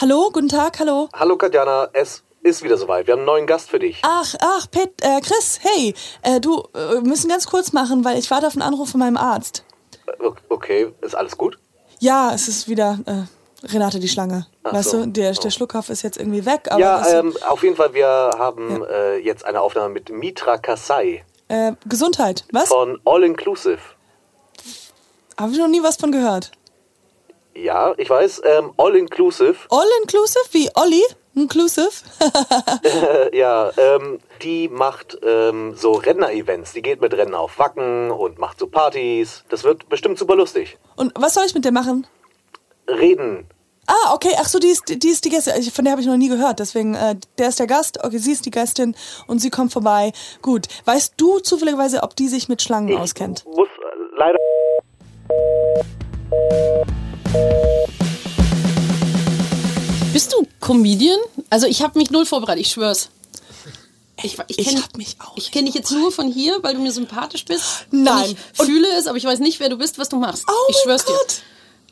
Hallo, guten Tag, hallo. Hallo Katjana, es ist wieder soweit. Wir haben einen neuen Gast für dich. Ach, ach, Pet, äh, Chris, hey, äh, du, äh, müssen ganz kurz machen, weil ich warte auf einen Anruf von meinem Arzt. Okay, ist alles gut? Ja, es ist wieder äh, Renate die Schlange. Ach weißt so. du, der, der Schluckauf ist jetzt irgendwie weg, ja, ähm, auf jeden Fall, wir haben äh, jetzt eine Aufnahme mit Mitra Kasai äh, Gesundheit, was? von All Inclusive. Habe ich noch nie was von gehört. Ja, ich weiß, ähm, All Inclusive, All inclusive, wie Olli? Inclusive? äh, ja, ähm, die macht ähm, so Renner-Events. Die geht mit Rennen auf Wacken und macht so Partys. Das wird bestimmt super lustig. Und was soll ich mit der machen? Reden. Ah, okay, ach so, die ist die, ist die Gästin. Von der habe ich noch nie gehört. Deswegen, äh, der ist der Gast, okay, sie ist die Gästin und sie kommt vorbei. Gut. Weißt du zufälligerweise, ob die sich mit Schlangen Ich auskennt? muss äh, leider. Bist du Comedian? Also ich habe mich null vorbereitet, ich schwör's. Ich, ich, Ich kenn- hab mich auch Ich kenne dich jetzt nur von hier, weil du mir sympathisch bist. Nein. Und ich fühle es, aber ich weiß nicht, wer du bist, was du machst. Oh ich schwör's Gott. dir.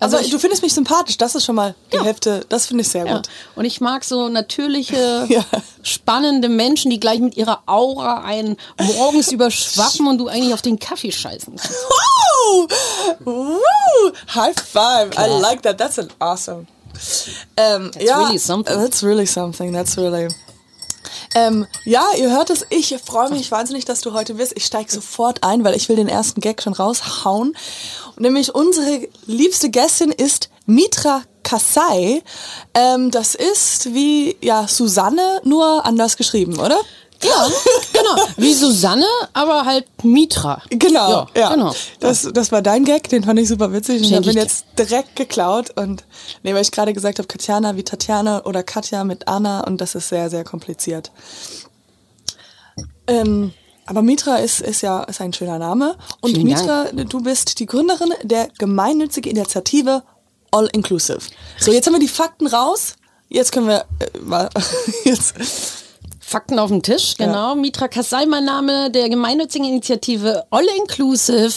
Also Aber ich- du findest mich sympathisch, das ist schon mal die Ja. Hälfte. Das finde ich sehr Ja. gut. Und ich mag so natürliche, Ja. spannende Menschen, die gleich mit ihrer Aura einen morgens überschwappen und du eigentlich auf den Kaffee scheißen kannst. Woo! Woo! High five. I like that. That's an awesome. Ähm, ja, really something. That's really something. That's really. Ähm, ja, ihr hört es. Ich freue mich wahnsinnig, dass du heute bist. Ich steige sofort ein, weil ich will den ersten Gag schon raushauen. Nämlich unsere liebste Gästin ist Mitra Kasai. Ähm, das ist wie ja Susanne, nur anders geschrieben, oder? Ja, genau. Wie Susanne, aber halt Mitra. Genau, ja. Ja, genau. Das, das war dein Gag, den fand ich super witzig. Und ich habe ihn jetzt direkt geklaut. Und nee, weil ich gerade gesagt habe, Katjana wie Tatjana oder Katja mit Anna und das ist sehr, sehr kompliziert. Ähm, aber Mitra ist, ist ja ist ein schöner Name. Und Vielen Mitra, du bist die Gründerin der gemeinnützigen Initiative All Inclusive. So, jetzt haben wir die Fakten raus. Jetzt können wir äh, mal, jetzt Fakten auf dem Tisch, genau. Mitra Kasai, mein Name der gemeinnützigen Initiative All Inclusive.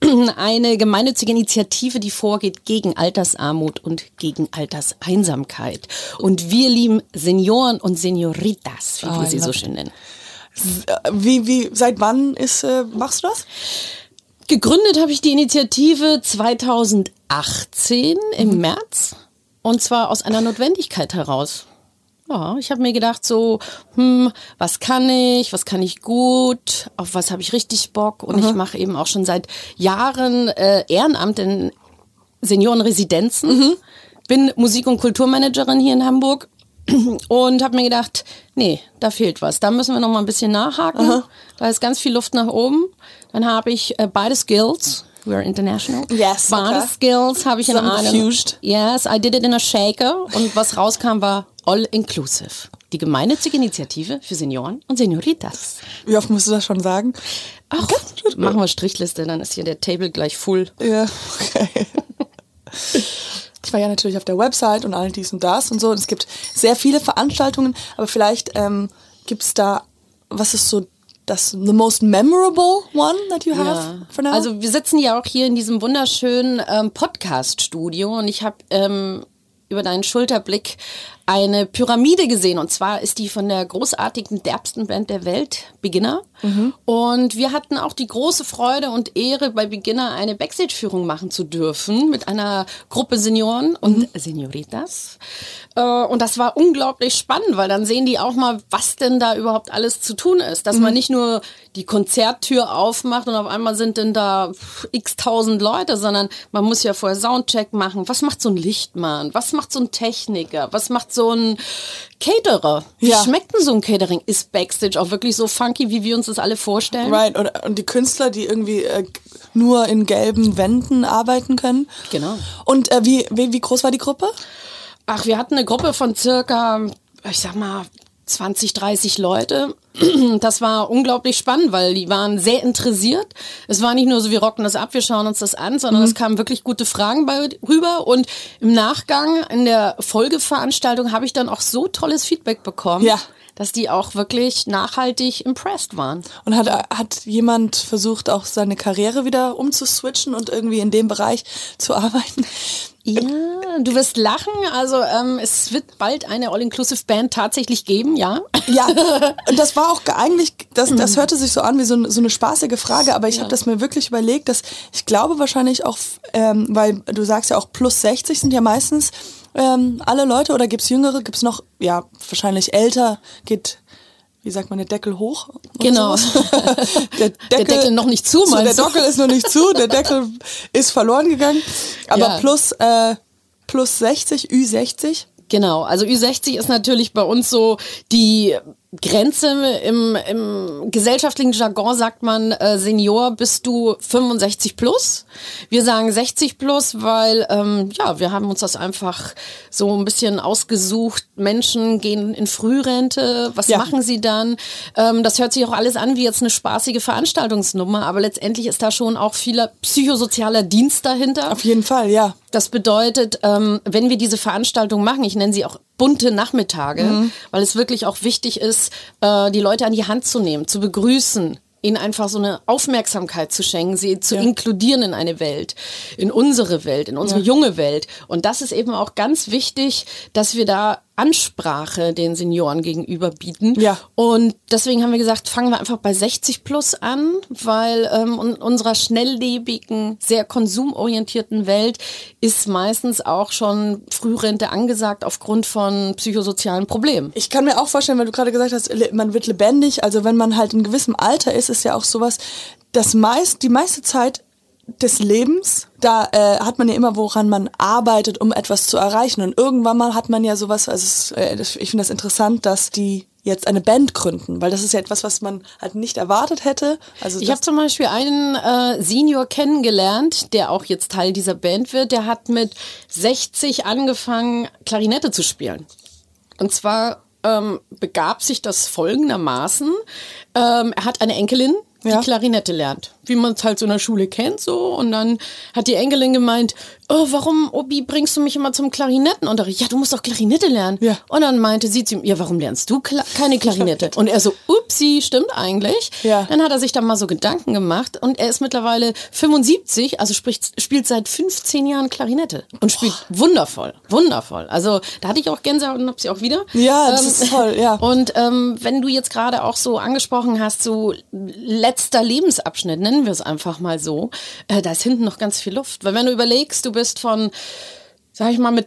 Eine gemeinnützige Initiative, die vorgeht gegen Altersarmut und gegen Alterseinsamkeit. Und wir lieben Senioren und Senioritas, wie Oh, wir sie so schön nennen. äh, wie wie seit wann ist äh, machst du das? Gegründet habe ich die Initiative 2018 im März und zwar aus einer Notwendigkeit heraus. Ja, ich habe mir gedacht so, hm, was kann ich, was kann ich gut, auf was habe ich richtig Bock und ich mache eben auch schon seit Jahren äh, Ehrenamt in Seniorenresidenzen, bin Musik- und Kulturmanagerin hier in Hamburg und habe mir gedacht, nee, da fehlt was. Da müssen wir noch mal ein bisschen nachhaken. Da ist ganz viel Luft nach oben. Dann habe ich äh, beide Skills. We are international. Yes, Beide okay. Skills habe ich in einem. Zusammengefused. Yes, I did it in a shaker. Und was rauskam war All Inclusive. Die gemeinnützige Initiative für Senioren und Senioritas. Wie oft musst du das schon sagen? Ach, machen wir Strichliste, dann ist hier der Table gleich full. Ja, okay. Ich war ja natürlich auf der Website und all dies und das und so. Und es gibt sehr viele Veranstaltungen, aber vielleicht ähm, gibt es da, was ist so das the most memorable one that you have for now? Also wir sitzen ja auch hier in diesem wunderschönen ähm, Podcast-Studio und ich habe ähm, über deinen Schulterblick eine Pyramide gesehen und zwar ist die von der großartigen derbsten Band der Welt, Beginner. Und wir hatten auch die große Freude und Ehre, bei Beginner eine Backstage-Führung machen zu dürfen mit einer Gruppe Senioren und Senioritas. Äh, Und das war unglaublich spannend, weil dann sehen die auch mal, was denn da überhaupt alles zu tun ist. Dass man nicht nur die Konzerttür aufmacht und auf einmal sind denn da x tausend Leute, sondern man muss ja vorher Soundcheck machen. Was macht so ein Lichtmann? Was macht so ein Techniker? Was macht so ein Caterer? Wie Ja. schmeckt denn so ein Catering? Ist Backstage auch wirklich so funky, wie wir uns das alle vorstellen? right, und, und die Künstler, die irgendwie äh, nur in gelben Wänden arbeiten können. Genau. Und äh, wie, wie, wie groß war die Gruppe? Ach, wir hatten eine Gruppe von circa, ich sag mal, 20, 30 Leute. Das war unglaublich spannend, weil die waren sehr interessiert. Es war nicht nur so, wir rocken das ab, wir schauen uns das an, sondern es kamen wirklich gute Fragen bei, rüber. Und im Nachgang, in der Folgeveranstaltung, habe ich dann auch so tolles Feedback bekommen. Ja. Dass die auch wirklich nachhaltig impressed waren. Und hat, hat jemand versucht, auch seine Karriere wieder umzuswitchen und irgendwie in dem Bereich zu arbeiten? Ja, du wirst lachen. Also ähm, es wird bald eine All-Inclusive-Band tatsächlich geben, ja. Ja, und das war auch eigentlich, das, das hörte sich so an wie so, so eine spaßige Frage, aber ich Ja. habe das mir wirklich überlegt, dass ich glaube wahrscheinlich auch, ähm, weil du sagst ja auch plus 60 sind ja meistens ähm, alle Leute oder gibt's Jüngere, gibt's noch, ja, wahrscheinlich älter, geht, wie sagt man, der Deckel hoch? Genau. der, Deckel, Der Deckel noch nicht zu, so, Der meinst? Deckel ist noch nicht zu, der Deckel ist verloren gegangen, aber Ja. plus, äh, plus 60, Ü60. Genau, also Ü60 ist natürlich bei uns so die Grenze im, im gesellschaftlichen Jargon sagt man äh, Senior bist du 65 plus. Wir sagen 60 plus, weil ähm, ja wir haben uns das einfach so ein bisschen ausgesucht. Menschen gehen in Frührente, was Ja. machen sie dann? Ähm, das hört sich auch alles an wie jetzt eine spaßige Veranstaltungsnummer, aber letztendlich ist da schon auch vieler psychosozialer Dienst dahinter. Auf jeden Fall, ja. Das bedeutet, ähm, wenn wir diese Veranstaltung machen, ich nenne sie auch bunte Nachmittage, weil es wirklich auch wichtig ist, äh, die Leute an die Hand zu nehmen, zu begrüßen, ihnen einfach so eine Aufmerksamkeit zu schenken, sie zu Ja. inkludieren in eine Welt, in unsere Welt, in unsere junge Welt. Und das ist eben auch ganz wichtig, dass wir da Ansprache den Senioren gegenüber bieten. Ja. Und deswegen haben wir gesagt, fangen wir einfach bei 60 plus an, weil ähm, in unserer schnelllebigen, sehr konsumorientierten Welt ist meistens auch schon Frührente angesagt aufgrund von psychosozialen Problemen. Ich kann mir auch vorstellen, weil du gerade gesagt hast, man wird lebendig. Also wenn man halt in gewissem Alter ist, ist ja auch sowas, das meist, die meiste Zeit des Lebens, da äh, hat man ja immer, woran man arbeitet, um etwas zu erreichen. Und irgendwann mal hat man ja sowas, also es, äh, ich finde das interessant, dass die jetzt eine Band gründen, weil das ist ja etwas, was man halt nicht erwartet hätte. Also Ich habe zum Beispiel einen äh, Senior kennengelernt, der auch jetzt Teil dieser Band wird. Der hat mit 60 angefangen, Klarinette zu spielen. Und zwar ähm, begab sich das folgendermaßen. Ähm, er hat eine Enkelin, die Ja. Klarinette lernt, wie man es halt so in der Schule kennt so. Und dann hat die Enkelin gemeint, oh, warum, Obi, bringst du mich immer zum Klarinettenunterricht? Ja, du musst doch Klarinette lernen. Ja. Und dann meinte sie zu ihm, ja, warum lernst du Kla keine Klarinette? Und er so, upsi, stimmt eigentlich. Ja. Dann hat er sich da mal so Gedanken gemacht und er ist mittlerweile 75, also spricht, spielt seit 15 Jahren Klarinette und spielt wundervoll, wundervoll. Also da hatte ich auch Gänsehaut und hab sie auch wieder. Ja, das ist toll, ja. Und ähm, wenn du jetzt gerade auch so angesprochen hast, so letzter Lebensabschnitt, nennen wir es einfach mal so, äh, da ist hinten noch ganz viel Luft. Weil wenn du überlegst, du bist von sag ich mal, mit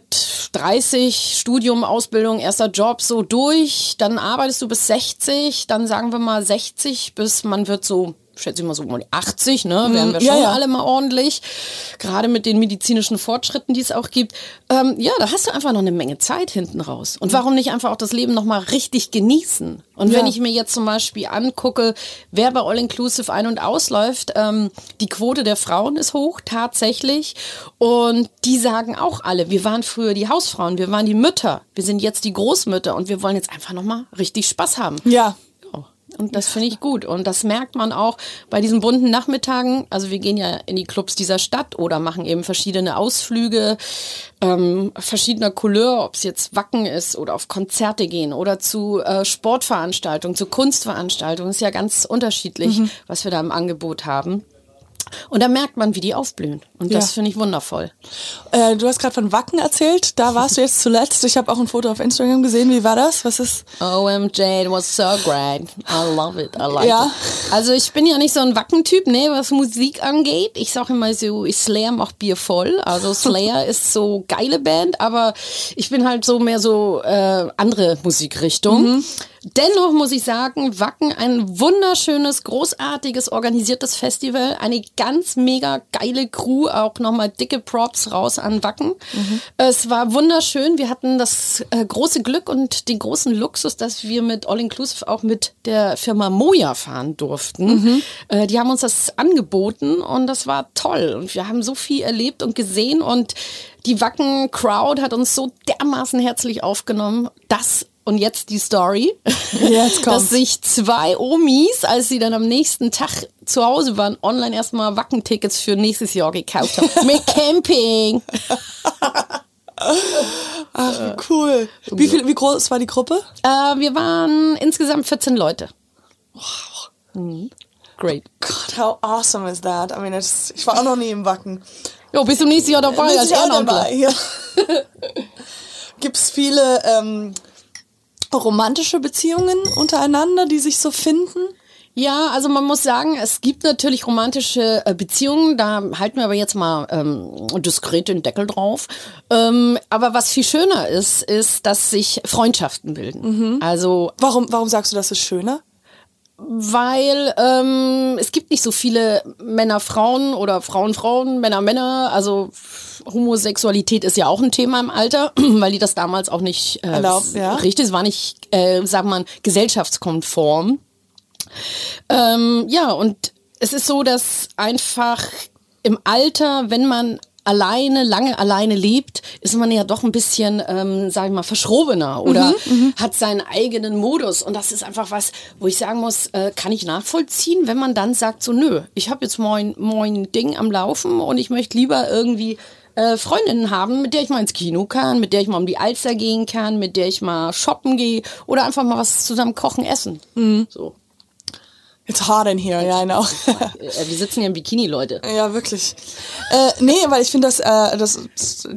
30, Studium, Ausbildung, erster Job so durch, dann arbeitest du bis 60, dann sagen wir mal 60 bis man wird so, schätze ich mal so um die 80, ne, werden wir ja, schon ja. alle mal ordentlich, gerade mit den medizinischen Fortschritten, die es auch gibt. Ähm, ja, da hast du einfach noch eine Menge Zeit hinten raus. Und warum nicht einfach auch das Leben noch mal richtig genießen? Und Ja. wenn ich mir jetzt zum Beispiel angucke, wer bei All Inclusive ein- und ausläuft, ähm, die Quote der Frauen ist hoch, tatsächlich. Und die sagen auch alle, wir waren früher die Hausfrauen, wir waren die Mütter, wir sind jetzt die Großmütter und wir wollen jetzt einfach nochmal richtig Spaß haben. ja, Ja, Und das finde ich gut. Und das merkt man auch bei diesen bunten Nachmittagen. Also wir gehen ja in die Clubs dieser Stadt oder machen eben verschiedene Ausflüge ähm, verschiedener Couleur, ob es jetzt Wacken ist oder auf Konzerte gehen oder zu äh, Sportveranstaltungen, zu Kunstveranstaltungen. ist ja ganz unterschiedlich, was wir da im Angebot haben. Und da merkt man, wie die aufblühen. Und das Ja. finde ich wundervoll. Äh, du hast gerade von Wacken erzählt. Da warst du jetzt zuletzt. Ich habe auch ein Foto auf Instagram gesehen. Wie war das? Was ist? OMJ, it was so great. I love it. I like Ja. it. Also ich bin ja nicht so ein Wackentyp, ne, was Musik angeht. Ich sage immer so, ich Slayer macht Bier voll. Also Slayer ist so geile Band, aber ich bin halt so mehr so äh, andere Musikrichtung. Dennoch muss ich sagen, Wacken ein wunderschönes, großartiges, organisiertes Festival. Eine ganz mega geile Crew. Auch nochmal dicke Props raus an Wacken. Es war wunderschön. Wir hatten das äh, große Glück und den großen Luxus, dass wir mit All Inclusive auch mit der Firma Moja fahren durften. Äh, die haben uns das angeboten und das war toll. Und wir haben so viel erlebt und gesehen und die Wacken Crowd hat uns so dermaßen herzlich aufgenommen, dass und jetzt die Story, Jetzt dass sich zwei Omis, als sie dann am nächsten Tag zu Hause waren, online erstmal Wackentickets für nächstes Jahr gekauft haben. Mit Camping. Ach, wie cool. Wie, viel, wie groß war die Gruppe? Äh, wir waren insgesamt 14 Leute. Mhm. Great. God, how awesome is that? I mean, it's, ich war auch noch nie im Wacken. Jo, bist du nächstes Jahr dabei als Ehrenamtler? dabei, Ja. Gibt es viele ähm, romantische Beziehungen untereinander, die sich so finden? Ja, also man muss sagen, es gibt natürlich romantische äh, Beziehungen, da halten wir aber jetzt mal ähm, diskret den Deckel drauf. Ähm, aber was viel schöner ist, ist, dass sich Freundschaften bilden. Also Warum, warum sagst du, das ist schöner? weil ähm, es gibt nicht so viele Männer, Frauen oder Frauen, Frauen, Männer, Männer. Also Homosexualität ist ja auch ein Thema im Alter, weil die das damals auch nicht äh, Erlaubt, ja. richtig, es war nicht, äh, sagt man, gesellschaftskonform. Ähm, ja, und es ist so, dass einfach im Alter, wenn man alleine, lange alleine lebt, ist man ja doch ein bisschen, ähm, sag ich mal, verschrobener oder hat seinen eigenen Modus. Und das ist einfach was, wo ich sagen muss, äh, kann ich nachvollziehen, wenn man dann sagt, so nö, ich habe jetzt mein, mein Ding am Laufen und ich möchte lieber irgendwie äh, Freundinnen haben, mit der ich mal ins Kino kann, mit der ich mal um die Alster gehen kann, mit der ich mal shoppen gehe oder einfach mal was zusammen kochen, essen. So. It's hot in here, ja, I know. Äh, Wir sitzen hier im Bikini, Leute. Ja, wirklich. Äh, nee, weil ich finde, das, äh, das,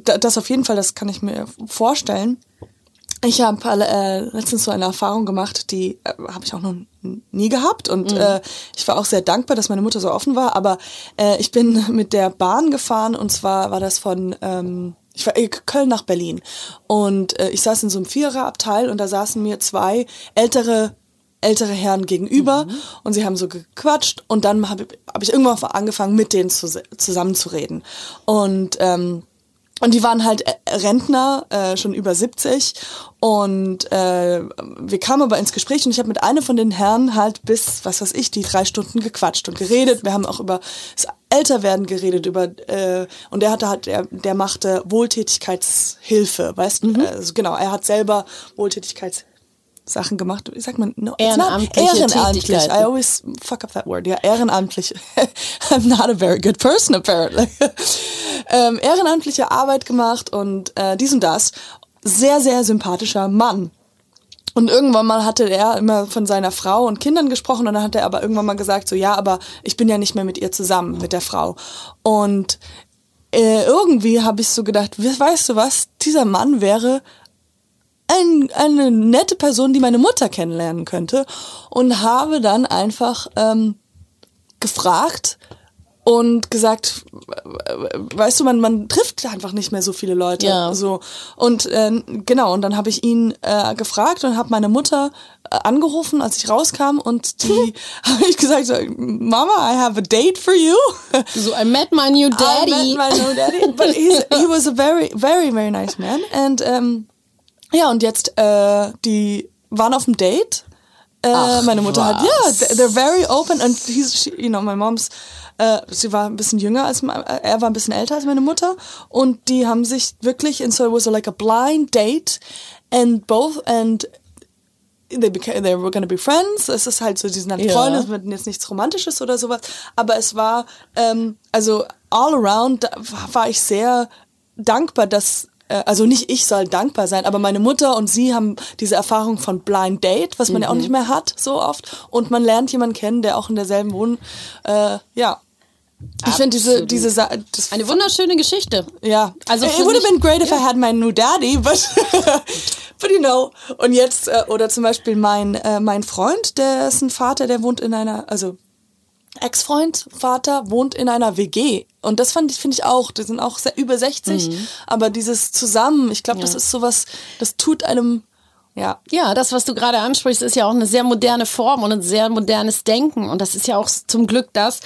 das auf jeden Fall, das kann ich mir vorstellen. Ich habe äh, letztens so eine Erfahrung gemacht, die äh, habe ich auch noch nie gehabt. Und äh, ich war auch sehr dankbar, dass meine Mutter so offen war. Aber äh, ich bin mit der Bahn gefahren und zwar war das von ähm, ich war äh, Köln nach Berlin. Und äh, ich saß in so einem Viererabteil und da saßen mir zwei ältere ältere Herren gegenüber und sie haben so gequatscht. Und dann habe hab ich irgendwann angefangen mit denen zu, zusammen zu reden und ähm, und die waren halt äh, Rentner, äh, schon über 70. Und äh, wir kamen aber ins Gespräch und ich habe mit einem von den Herren halt bis, was weiß ich, die drei Stunden gequatscht und geredet. Wir haben auch über das Älterwerden geredet, über äh, und der hatte halt, der, der machte Wohltätigkeitshilfe, weißt du? Also genau, er hat selber Wohltätigkeits Sachen gemacht. Wie sagt man? No, Ehrenamtliche Ehrenamtlich. I always fuck up that word. Ja, ehrenamtlich. I'm not a very good person apparently. ähm, ehrenamtliche Arbeit gemacht und äh, dies und das. Sehr, sehr sympathischer Mann. Und irgendwann mal hatte er immer von seiner Frau und Kindern gesprochen und dann hat er aber irgendwann mal gesagt, so ja, aber ich bin ja nicht mehr mit ihr zusammen, mit der Frau. Und äh, irgendwie habe ich so gedacht, we- weißt du was, dieser Mann wäre ein, eine nette Person, die meine Mutter kennenlernen könnte und habe dann einfach ähm, gefragt und gesagt, äh, weißt du, man, man trifft einfach nicht mehr so viele Leute. Ja. So. Und äh, genau, und dann habe ich ihn äh, gefragt und habe meine Mutter äh, angerufen, als ich rauskam und die habe ich gesagt, so, Mama, I have a date for you. So, I met my new daddy. I met my new daddy. But he's, he was a very, very, very nice man. And ähm, ja, und jetzt äh, die waren auf dem Date. Äh, Ach, meine Mutter hat, ja, was. yeah, they're very open and he's, she, you know, my mom's, äh, sie war ein bisschen jünger als, äh, er war ein bisschen älter als meine Mutter und die haben sich wirklich, and so it was like a blind date and both, and they, became, they were gonna be friends. Es ist halt so, die sind halt Ja. Freunde, es wird jetzt nichts Romantisches oder sowas. Aber es war, ähm, also all around da war, ich sehr dankbar, dass also nicht ich soll dankbar sein, aber meine Mutter und sie haben diese Erfahrung von Blind Date, was man ja auch nicht mehr hat so oft. Und man lernt jemanden kennen, der auch in derselben Wohn, äh, ja. Ich finde diese diese Sa das Eine wunderschöne Geschichte. ja, Also it would have been great if I had my new daddy, but but you know. Und jetzt äh, oder zum Beispiel mein äh, mein Freund, der ist ein Vater, der wohnt in einer, also Ex-Freund, Vater wohnt in einer WG und das fand ich finde ich auch. Die sind auch sehr, über 60, Mhm. aber dieses zusammen, ich glaube, das ist sowas, das tut einem ja Ja, das, was du gerade ansprichst, ist ja auch eine sehr moderne Form und ein sehr modernes Denken. Und das ist ja auch zum Glück das,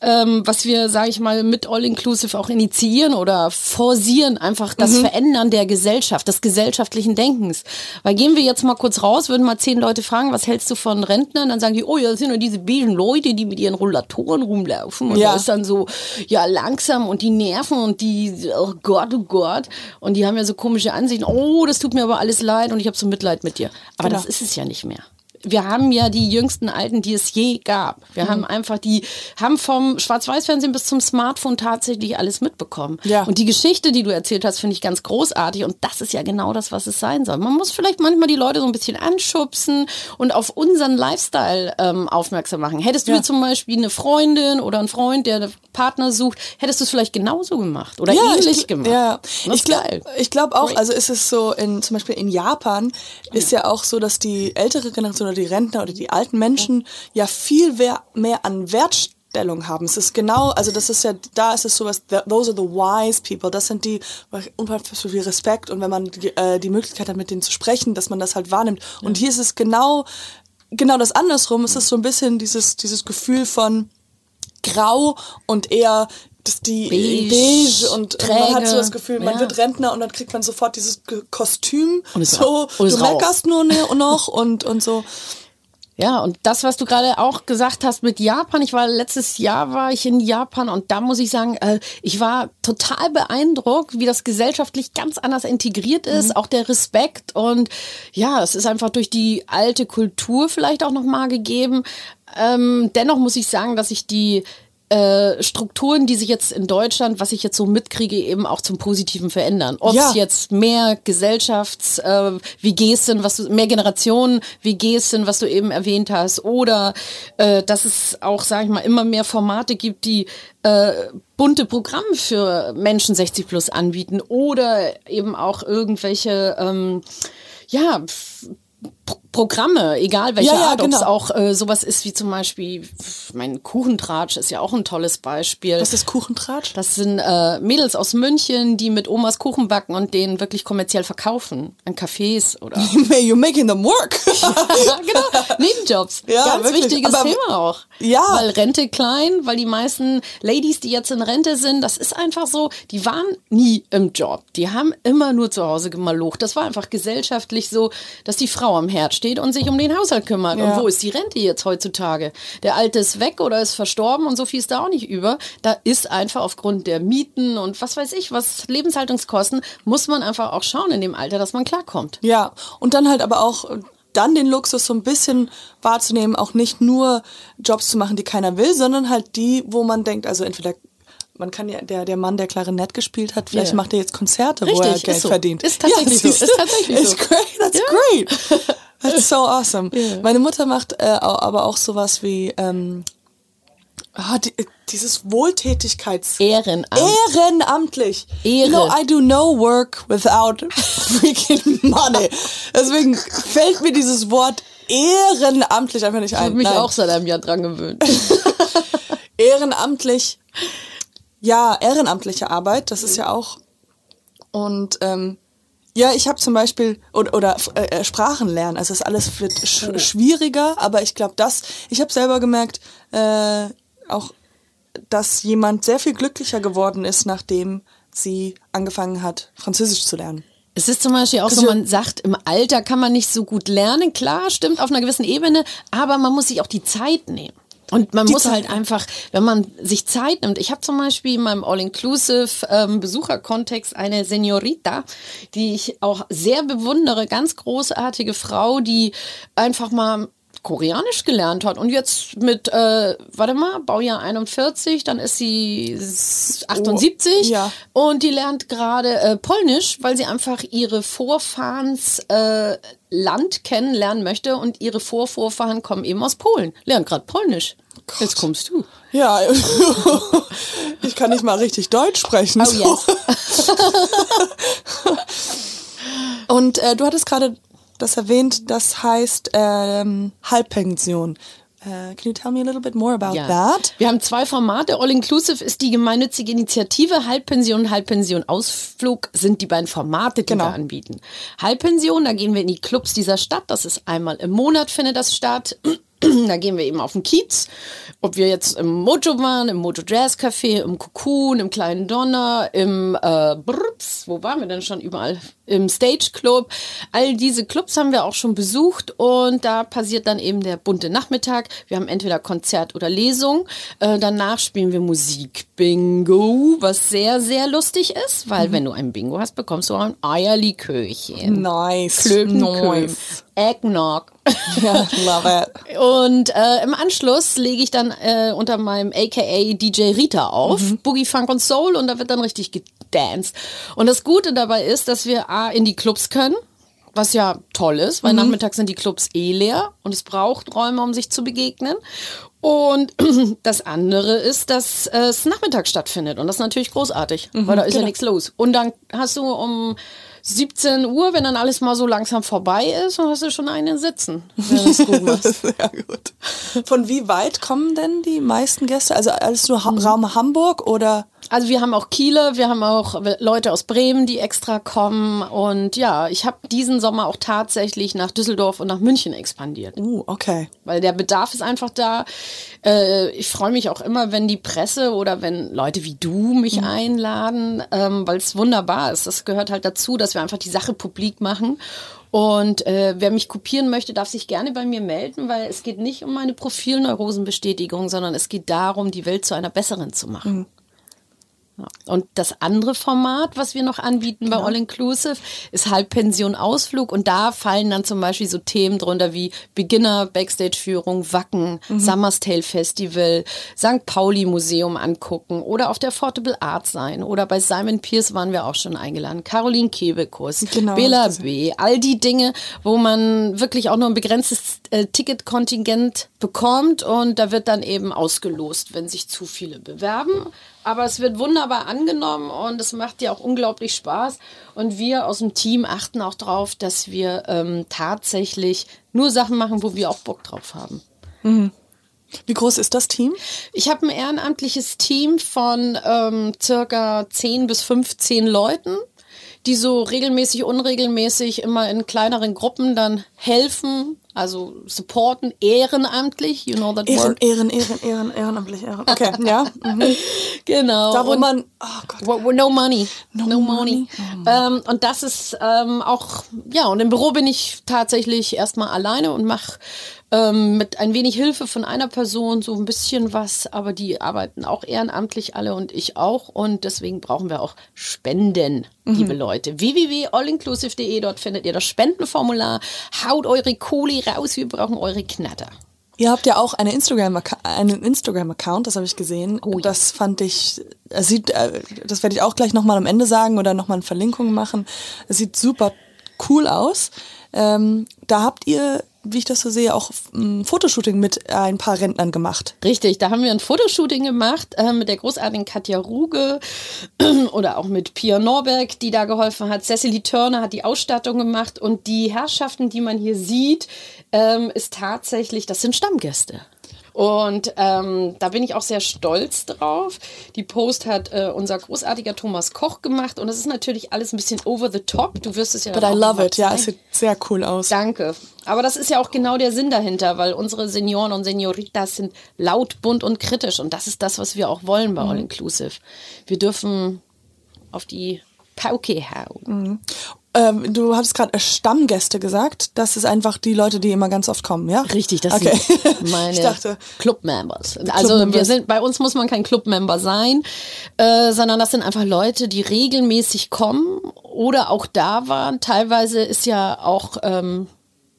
ähm, was wir, sage ich mal, mit All Inclusive auch initiieren oder forcieren, einfach das Verändern der Gesellschaft, des gesellschaftlichen Denkens. Weil gehen wir jetzt mal kurz raus, würden mal zehn Leute fragen, was hältst du von Rentnern? Dann sagen die, oh ja, das sind nur diese beigen Leute, die mit ihren Rollatoren rumlaufen. Und Ja. da ist dann so, ja, langsam und die Nerven und die, oh Gott, oh Gott. Und die haben ja so komische Ansichten. Oh, das tut mir aber alles leid und ich habe so Mitleid mit dir. Aber Genau. das ist es ja nicht mehr. wir haben ja die jüngsten Alten, die es je gab. Wir haben einfach die, haben vom Schwarz-Weiß-Fernsehen bis zum Smartphone tatsächlich alles mitbekommen. Ja. Und die Geschichte, die du erzählt hast, finde ich ganz großartig. Und das ist ja genau das, was es sein soll. Man muss vielleicht manchmal die Leute so ein bisschen anschubsen und auf unseren Lifestyle ähm, aufmerksam machen. Hättest du Ja. zum Beispiel eine Freundin oder einen Freund, der Partner sucht, hättest du es vielleicht genauso gemacht oder ähnlich ich, gemacht. Ja, Das ich glaube glaub auch, Great. also ist es so, in, zum Beispiel in Japan ist ja auch so, dass die ältere Generation oder die Rentner oder die alten Menschen ja viel mehr, an Wertstellung haben. Es ist genau, also das ist ja, da ist es sowas, th- those are the wise people, das sind die, unfassbar viel Respekt und wenn man die, äh, die Möglichkeit hat, mit denen zu sprechen, dass man das halt wahrnimmt. Und hier ist es genau, genau das andersrum, es ist so ein bisschen dieses, dieses Gefühl von, grau und eher das die Beige, beige und und man hat träge. so das Gefühl, man Ja. wird Rentner und dann kriegt man sofort dieses Kostüm. Und so, du meckerst nur ne- noch und, und so. Ja, und das, was du gerade auch gesagt hast mit Japan, ich war letztes Jahr war ich in Japan und da muss ich sagen, äh, ich war total beeindruckt, wie das gesellschaftlich ganz anders integriert ist, auch der Respekt und ja, es ist einfach durch die alte Kultur vielleicht auch noch mal gegeben. Ähm, dennoch muss ich sagen, dass ich die äh, Strukturen, die sich jetzt in Deutschland, was ich jetzt so mitkriege, eben auch zum Positiven verändern. Ob Ja. es jetzt mehr Gesellschafts äh, WGs sind, was du, mehr Generationen WGs sind, was du eben erwähnt hast, oder äh, dass es auch, sag ich mal, immer mehr Formate gibt, die äh, bunte Programme für Menschen 60 plus anbieten oder eben auch irgendwelche ähm, ja Programme, egal welche Ja, ja, Art, ob es genau. auch äh, sowas ist wie zum Beispiel, mein Kuchentratsch ist ja auch ein tolles Beispiel. Was ist Kuchentratsch? Das sind äh, Mädels aus München, die mit Omas Kuchen backen und den wirklich kommerziell verkaufen. An Cafés oder. You're making them work. genau, Nebenjobs. Ja, Ganz wirklich. wichtiges Aber- Thema auch. Ja. Weil Rente klein, weil die meisten Ladies, die jetzt in Rente sind, das ist einfach so, die waren nie im Job. Die haben immer nur zu Hause gemalocht. Das war einfach gesellschaftlich so, dass die Frau am Herd steht und sich um den Haushalt kümmert. Ja. Und wo ist die Rente jetzt heutzutage? Der Alte ist weg oder ist verstorben und so viel ist da auch nicht über. Da ist einfach aufgrund der Mieten und was weiß ich, was Lebenshaltungskosten, muss man einfach auch schauen in dem Alter, dass man klarkommt. Ja, und dann halt aber auch dann den Luxus so ein bisschen wahrzunehmen, auch nicht nur Jobs zu machen, die keiner will, sondern halt die, wo man denkt, also entweder man kann ja, der, der Mann, der Klarinett gespielt hat, vielleicht Ja. macht er jetzt Konzerte, wo er Richtig, Geld ist so. verdient. Ist tatsächlich so, siehste? ist tatsächlich so. It's great, that's great. That's so awesome. Meine Mutter macht äh, aber auch sowas wie ähm, ah, die, dieses Wohltätigkeits... Ehrenamt. Ehrenamtlich. Ehre. You know, I do no work without freaking money. Deswegen fällt mir dieses Wort ehrenamtlich einfach nicht Ich ein. habe mich Nein. auch seit einem Jahr dran gewöhnt. ehrenamtlich. Ja, ehrenamtliche Arbeit, das ist ja auch. Und ähm, ja, ich habe zum Beispiel oder, oder äh, äh, Sprachen lernen. Also das alles wird sch schwieriger, aber ich glaube, das. Ich habe selber gemerkt, äh, auch, dass jemand sehr viel glücklicher geworden ist, nachdem sie angefangen hat, Französisch zu lernen. Es ist zum Beispiel auch so, man sagt, im Alter kann man nicht so gut lernen. Klar, stimmt auf einer gewissen Ebene, aber man muss sich auch die Zeit nehmen. Und man Die muss halt einfach, wenn man sich Zeit nimmt. Ich habe zum Beispiel in meinem All-Inclusive ähm, eine Senorita, die ich auch sehr bewundere, ganz großartige Frau, die einfach mal Koreanisch gelernt hat und jetzt mit, äh, warte mal, Baujahr 41, dann ist sie s- 78 ja. und die lernt gerade äh, Polnisch, weil sie einfach ihre Vorfahrens äh, Land kennenlernen möchte und ihre Vorvorfahren kommen eben aus Polen. Lernt gerade Polnisch. Jetzt kommst du. Ja, ich kann nicht mal richtig Deutsch sprechen. Oh, so. Und äh, du hattest gerade das erwähnt, das heißt ähm, Halbpension. Äh, can you tell me a little bit more about that? Wir haben zwei Formate. All Inclusive ist die gemeinnützige Initiative. Halbpension, Halbpension, Ausflug sind die beiden Formate, die Genau. wir anbieten. Halbpension, da gehen wir in die Clubs dieser Stadt. Das ist einmal im Monat findet das statt. Da gehen wir eben auf den Kiez. Ob wir jetzt im Mojo waren, im Mojo Jazz Café, im Cocoon, im Kleinen Donner, im äh, Brps, wo waren wir denn schon überall? Im Stage Club. All diese Clubs haben wir auch schon besucht und da passiert dann eben der bunte Nachmittag. Wir haben entweder Konzert oder Lesung. Äh, danach spielen wir Musik Bingo, was sehr, sehr lustig ist, weil wenn du ein Bingo hast, bekommst du auch ein Eierlikörchen. Nice. Klötenkönig. Nice. Eggnog. Ja, love it. Und äh, im Anschluss lege ich dann äh, unter meinem AKA DJ Rita auf, Boogie Funk und Soul und da wird dann richtig gedanced. Und das Gute dabei ist, dass wir A, in die Clubs können, was ja toll ist, weil nachmittags sind die Clubs eh leer und es braucht Räume, um sich zu begegnen. Und das andere ist, dass äh, es nachmittags stattfindet und das ist natürlich großartig, weil da ist ja nichts los. Und dann hast du um 17 Uhr, wenn dann alles mal so langsam vorbei ist, dann hast du schon einen sitzen, wenn du es gut machst. Sehr gut. Von wie weit kommen denn die meisten Gäste? Also alles nur ha Raum Hamburg oder? Also wir haben auch Kieler, wir haben auch Leute aus Bremen, die extra kommen. Und ja, ich habe diesen Sommer auch tatsächlich nach Düsseldorf und nach München expandiert. Uh, okay. Weil der Bedarf ist einfach da. Äh, ich freue mich auch immer, wenn die Presse oder wenn Leute wie du mich einladen, ähm, weil es wunderbar ist. Das gehört halt dazu, dass wir einfach die Sache publik machen. Und äh, wer mich kopieren möchte, darf sich gerne bei mir melden, weil es geht nicht um meine Profilneurosenbestätigung, sondern es geht darum, die Welt zu einer besseren zu machen. Ja. Und das andere Format, was wir noch anbieten bei All Inclusive, ist Halbpension Ausflug. Und da fallen dann zum Beispiel so Themen drunter wie Beginner, Backstage-Führung, Wacken, Summer's Tale Festival, St. Pauli Museum angucken oder auf der Affordable Art sein. Oder bei Simon Pierce waren wir auch schon eingeladen. Caroline Kebekus, Genau, Bela B. All die Dinge, wo man wirklich auch nur ein begrenztes äh, Ticketkontingent bekommt. Und da wird dann eben ausgelost, wenn sich zu viele bewerben. Aber es wird wunderbar angenommen und es macht ja auch unglaublich Spaß. Und wir aus dem Team achten auch darauf, dass wir ähm, tatsächlich nur Sachen machen, wo wir auch Bock drauf haben. Wie groß ist das Team? Ich habe ein ehrenamtliches Team von ähm, circa 10 bis 15 Leuten, die so regelmäßig, unregelmäßig immer in kleineren Gruppen dann helfen, also supporten, ehrenamtlich, you know that Ehren, word. Ehren, Ehren, Ehren, ehrenamtlich, Ehren. Okay, ja. Mhm. Genau. Da, wo Und- man, oh Gott. No money. No No, money. money. Ähm, und das ist ähm, auch, ja, und im Büro bin ich tatsächlich erstmal alleine und mache ähm, mit ein wenig Hilfe von einer Person so ein bisschen was, aber die arbeiten auch ehrenamtlich alle und ich auch. Und deswegen brauchen wir auch Spenden, liebe Leute. www.allinclusive.de, dort findet ihr das Spendenformular. Haut eure Kohle raus, wir brauchen eure Knatter. Ihr habt ja auch eine Instagram einen Instagram-Account, das habe ich gesehen. Oh ja. Das fand ich, es sieht, äh, das werde ich auch gleich nochmal am Ende sagen oder nochmal eine Verlinkung machen. Es sieht super cool aus. Ähm, da habt ihr, wie ich das so sehe, auch ein Fotoshooting mit ein paar Rentnern gemacht. Richtig, da haben wir ein Fotoshooting gemacht äh, mit der großartigen Katja Ruge oder auch mit Pia Norberg, die da geholfen hat. Cecily Turner hat die Ausstattung gemacht und die Herrschaften, die man hier sieht, ähm, ist tatsächlich, das sind Stammgäste. Und ähm, da bin ich auch sehr stolz drauf. Die Post hat äh, unser großartiger Thomas Koch gemacht und es ist natürlich alles ein bisschen over the top. Du wirst es ja But I love it. Ja, es sieht sehr cool aus. Danke. Aber das ist ja auch genau der Sinn dahinter, weil unsere Senioren und Senioritas sind laut, bunt und kritisch. Und das ist das, was wir auch wollen bei All Inclusive. Wir dürfen auf die Pauke hauen. Ähm, du hattest gerade Stammgäste gesagt. Das ist einfach die Leute, die immer ganz oft kommen, ja? Richtig, das okay. sind meine dachte, Club-Members. Also wir Club-Members. sind, bei uns muss man kein Club-Member sein, äh, sondern das sind einfach Leute, die regelmäßig kommen oder auch da waren. Teilweise ist ja auch ähm,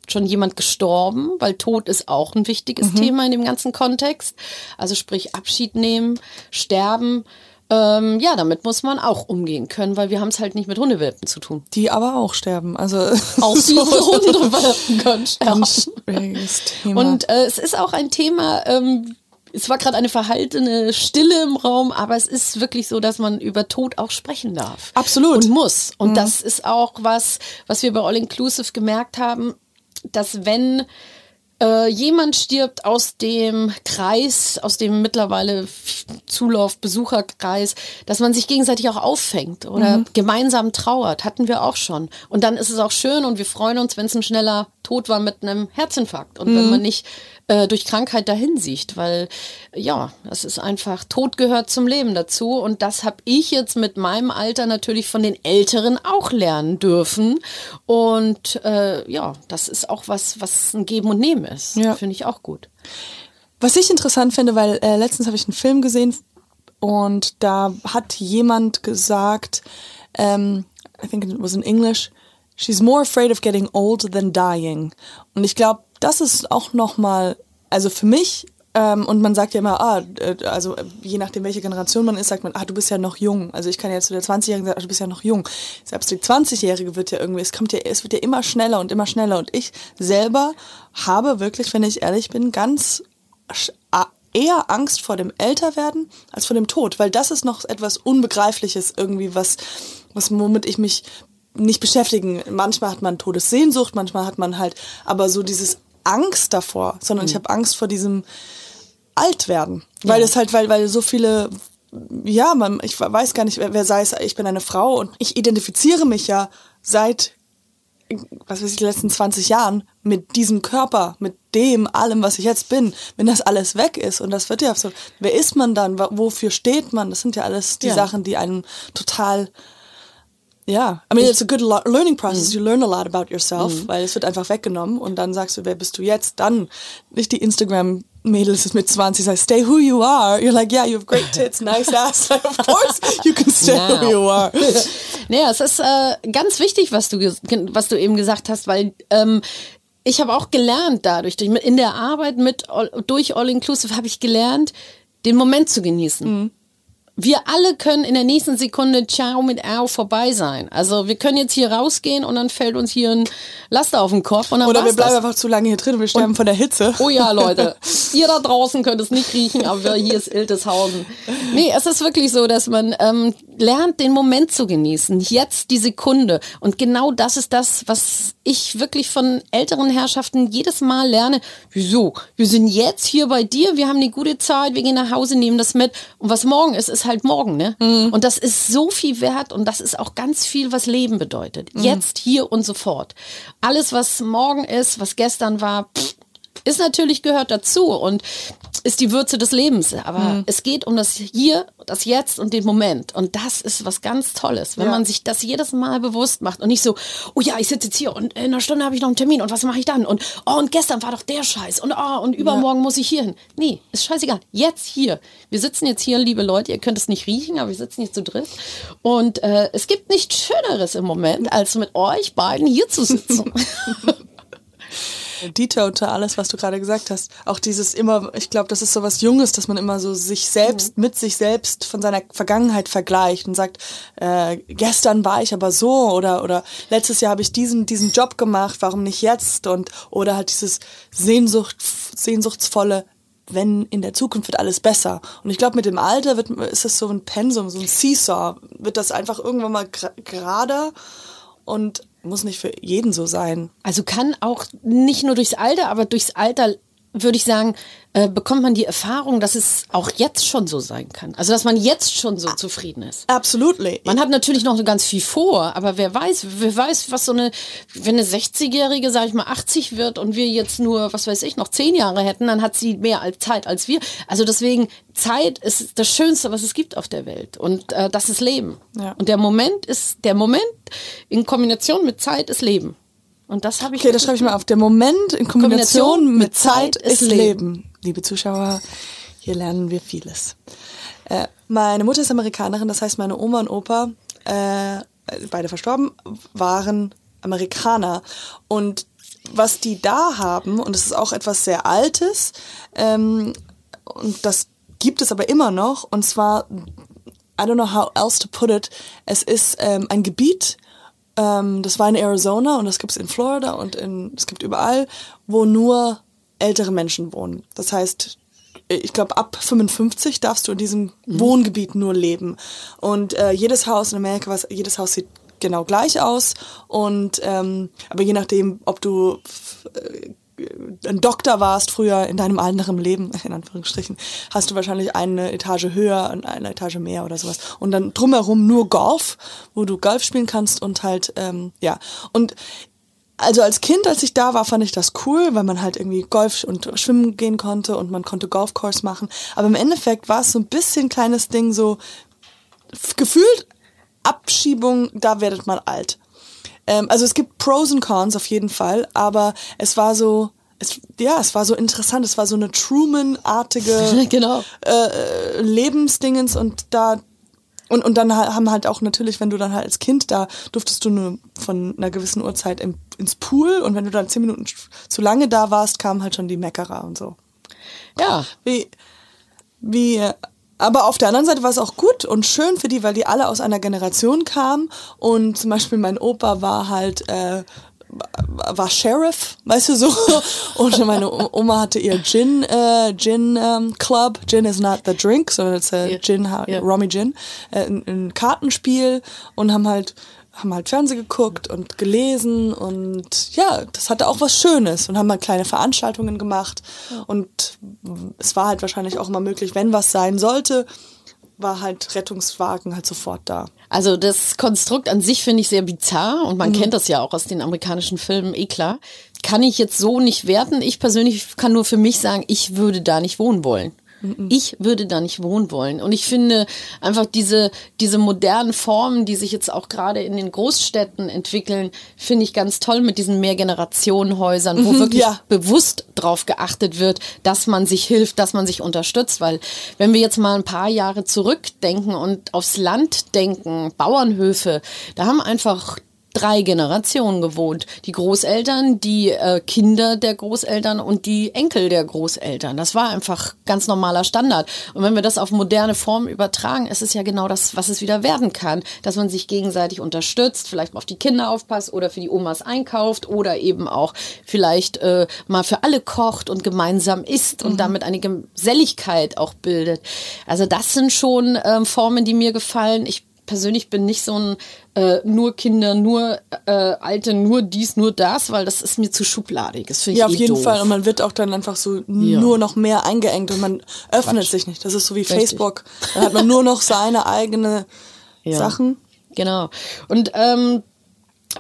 schon jemand gestorben, weil Tod ist auch ein wichtiges Thema in dem ganzen Kontext. Also sprich Abschied nehmen, sterben. Ähm, ja, damit muss man auch umgehen können, weil wir haben es halt nicht mit Hundewelpen zu tun. die aber auch sterben. Also Auch die Hundewelpen können sterben. Und äh, es ist auch ein Thema, ähm, es war gerade eine verhaltene Stille im Raum, aber es ist wirklich so, dass man über Tod auch sprechen darf. Absolut. Und muss. Und das ist auch was, was wir bei All Inclusive gemerkt haben, dass wenn äh, jemand stirbt aus dem Kreis, aus dem mittlerweile Zulauf, Besucherkreis, dass man sich gegenseitig auch auffängt oder gemeinsam trauert, hatten wir auch schon. Und dann ist es auch schön und wir freuen uns, wenn es ein schneller Tod war mit einem Herzinfarkt. Und wenn man nicht äh, durch Krankheit dahin sieht, weil ja, das ist einfach, Tod gehört zum Leben dazu. Und das habe ich jetzt mit meinem Alter natürlich von den Älteren auch lernen dürfen. Und äh, ja, das ist auch was, was ein Geben und Nehmen ist, Ja. finde ich auch gut. Was ich interessant finde, weil äh, letztens habe ich einen Film gesehen und da hat jemand gesagt, ähm, I think it was in English, she's more afraid of getting old than dying. Und ich glaube, das ist auch nochmal, also für mich, ähm, und man sagt ja immer, ah, äh, also äh, je nachdem, welche Generation man ist, sagt man, ah, du bist ja noch jung. Also ich kann jetzt zu der 20-Jährigen sagen, ah, du bist ja noch jung. Selbst die 20-Jährige wird ja irgendwie, es kommt ja, es wird ja immer schneller und immer schneller. Und ich selber habe wirklich, wenn ich ehrlich bin, ganz eher Angst vor dem Älterwerden als vor dem Tod, weil das ist noch etwas Unbegreifliches irgendwie, was, was womit ich mich nicht beschäftigen. Manchmal hat man Todessehnsucht, manchmal hat man halt aber so dieses Angst davor, sondern ich habe Angst vor diesem Altwerden, weil es halt, weil, weil so viele ja, man, ich weiß gar nicht, wer, wer sei es, ich bin eine Frau und ich identifiziere mich ja seit, was weiß ich, die letzten 20 Jahren mit diesem Körper, mit dem, allem, was ich jetzt bin. Wenn das alles weg ist und das wird ja so, wer ist man dann, wofür steht man? Das sind ja alles die Ja. Sachen, die einen total, ja, I mean, it's a good learning process. You learn a lot about yourself, weil es wird einfach weggenommen und dann sagst du, wer bist du jetzt? Dann nicht die Instagram Mädels mit 20 sagen, stay who you are. You're like, yeah, you have great tits, nice ass. of course you can stay Now. who you are. Naja, es ist äh, ganz wichtig, was du, was du eben gesagt hast, weil ähm, ich habe auch gelernt dadurch, durch, in der Arbeit mit durch All Inclusive habe ich gelernt, den Moment zu genießen. Wir alle können in der nächsten Sekunde Ciao mit Au vorbei sein. Also wir können jetzt hier rausgehen und dann fällt uns hier ein Laster auf den Kopf und dann Oder wir bleiben das. einfach zu lange hier drin und wir sterben von der Hitze. Oh ja, Leute. Ihr da draußen könnt es nicht riechen, aber hier ist Ilteshausen. Nee, es ist wirklich so, dass man ähm, lernt, den Moment zu genießen. Jetzt die Sekunde. Und genau das ist das, was ich wirklich von älteren Herrschaften jedes Mal lerne. Wieso? Wir sind jetzt hier bei dir, wir haben eine gute Zeit, wir gehen nach Hause, nehmen das mit. Und was morgen ist, ist halt morgen, ne? Und das ist so viel wert und das ist auch ganz viel, was Leben bedeutet. Jetzt, hier und sofort. Alles, was morgen ist, was gestern war, pff, ist natürlich gehört dazu und ist die Würze des Lebens. Aber es geht um das Hier, das Jetzt und den Moment. Und das ist was ganz Tolles, wenn Ja. man sich das jedes Mal bewusst macht und nicht so, oh ja, ich sitze jetzt hier und in einer Stunde habe ich noch einen Termin und was mache ich dann? Und oh, und gestern war doch der Scheiß und oh, und übermorgen muss ich hier hin. Nee, ist scheißegal. Jetzt hier. Wir sitzen jetzt hier, liebe Leute, ihr könnt es nicht riechen, aber wir sitzen jetzt zu dritt. Und äh, es gibt nichts Schöneres im Moment, als mit euch beiden hier zu sitzen. Dito to alles, was du gerade gesagt hast. Auch dieses immer, ich glaube, das ist so was Junges, dass man immer so sich selbst mit sich selbst von seiner Vergangenheit vergleicht und sagt, äh, gestern war ich aber so oder oder letztes Jahr habe ich diesen diesen Job gemacht, warum nicht jetzt und oder halt dieses Sehnsucht sehnsuchtsvolle wenn in der Zukunft wird alles besser. Und ich glaube, mit dem Alter wird, ist es so ein Pensum, so ein Seesaw. Wird das einfach irgendwann mal gerader und muss nicht für jeden so sein. Also kann auch nicht nur durchs Alter, aber durchs Alter würde ich sagen, äh, bekommt man die Erfahrung, dass es auch jetzt schon so sein kann. Also dass man jetzt schon so zufrieden ist. Absolutely. Man hat natürlich noch so ganz viel vor, aber wer weiß, wer weiß, was so eine, wenn eine 60-Jährige, sag ich mal, 80 wird und wir jetzt nur, was weiß ich, noch 10 Jahre hätten, dann hat sie mehr als Zeit als wir. Also deswegen, Zeit ist das Schönste, was es gibt auf der Welt. Und äh, das ist Leben. Ja. Und der Moment ist, der Moment in Kombination mit Zeit ist Leben. Und das habe ich. Okay, das schreibe ich mal auf. Der Moment in Kombination, Kombination mit Zeit ist ist Leben. Liebe Zuschauer, hier lernen wir vieles. Äh, meine Mutter ist Amerikanerin, das heißt, meine Oma und Opa, äh, beide verstorben, waren Amerikaner. Und was die da haben, und es ist auch etwas sehr Altes, ähm, und das gibt es aber immer noch, und zwar, I don't know how else to put it, es ist ähm, ein Gebiet, ähm, das war in Arizona und das gibt es in Florida und in, es gibt überall, wo nur ältere Menschen wohnen. Das heißt, ich glaube, ab 55 darfst du in diesem Wohngebiet nur leben. Und äh, jedes Haus in Amerika, was, jedes Haus sieht genau gleich aus. Und ähm, aber je nachdem, ob du äh, ein Doktor warst früher in deinem anderen Leben, in Anführungsstrichen, hast du wahrscheinlich eine Etage höher und eine Etage mehr oder sowas. Und dann drumherum nur Golf, wo du Golf spielen kannst und halt, ähm, ja. Und also als Kind, als ich da war, fand ich das cool, weil man halt irgendwie Golf und Schwimmen gehen konnte und man konnte Golfkurs machen. Aber im Endeffekt war es so ein bisschen kleines Ding, so gefühlt Abschiebung, da werdet man alt. Ähm, also es gibt Pros und Cons auf jeden Fall, aber es war so, es, ja, es war so interessant, es war so eine Truman-artige genau. äh, Lebensdingens und da Und, und dann ha- haben halt auch natürlich, wenn du dann halt als Kind da, durftest du nur von einer gewissen Uhrzeit im, ins Pool und wenn du dann zehn Minuten zu lange da warst, kamen halt schon die Meckerer und so. Ja. Wie, wie, aber auf der anderen Seite war es auch gut und schön für die, weil die alle aus einer Generation kamen und zum Beispiel mein Opa war halt, äh, war Sheriff, weißt du so, und meine Oma hatte ihr Gin, äh, Gin ähm, Club. Gin is not the drink, sondern it's a Ja. Gin, Ja. Romy Gin, äh, ein, ein Kartenspiel und haben halt haben halt Fernsehen geguckt und gelesen und ja, das hatte auch was Schönes und haben halt kleine Veranstaltungen gemacht und es war halt wahrscheinlich auch immer möglich, wenn was sein sollte, war halt Rettungswagen halt sofort da. Also das Konstrukt an sich finde ich sehr bizarr und man kennt das ja auch aus den amerikanischen Filmen, eh klar. Kann ich jetzt so nicht werten. Ich persönlich kann nur für mich sagen, ich würde da nicht wohnen wollen. Ich würde da nicht wohnen wollen. Und ich finde einfach diese, diese modernen Formen, die sich jetzt auch gerade in den Großstädten entwickeln, finde ich ganz toll mit diesen Mehrgenerationenhäusern, wo wirklich ja. bewusst drauf geachtet wird, dass man sich hilft, dass man sich unterstützt. Weil wenn wir jetzt mal ein paar Jahre zurückdenken und aufs Land denken, Bauernhöfe, da haben einfach drei Generationen gewohnt. Die Großeltern, die äh, Kinder der Großeltern und die Enkel der Großeltern. Das war einfach ganz normaler Standard. Und wenn wir das auf moderne Formen übertragen, ist es ja genau das, was es wieder werden kann, dass man sich gegenseitig unterstützt, vielleicht mal auf die Kinder aufpasst oder für die Omas einkauft oder eben auch vielleicht äh, mal für alle kocht und gemeinsam isst und damit eine Geselligkeit auch bildet. Also das sind schon ähm, Formen, die mir gefallen. Ich persönlich bin nicht so ein äh, nur Kinder, nur äh, Alte, nur dies, nur das, weil das ist mir zu schubladig. Das finde ich Ja, auf eh jeden doof. Fall. Und man wird auch dann einfach so Ja. nur noch mehr eingeengt und man öffnet sich nicht. Das ist so wie Facebook. Da hat man nur noch seine eigene Ja. Sachen. Genau. Und ähm,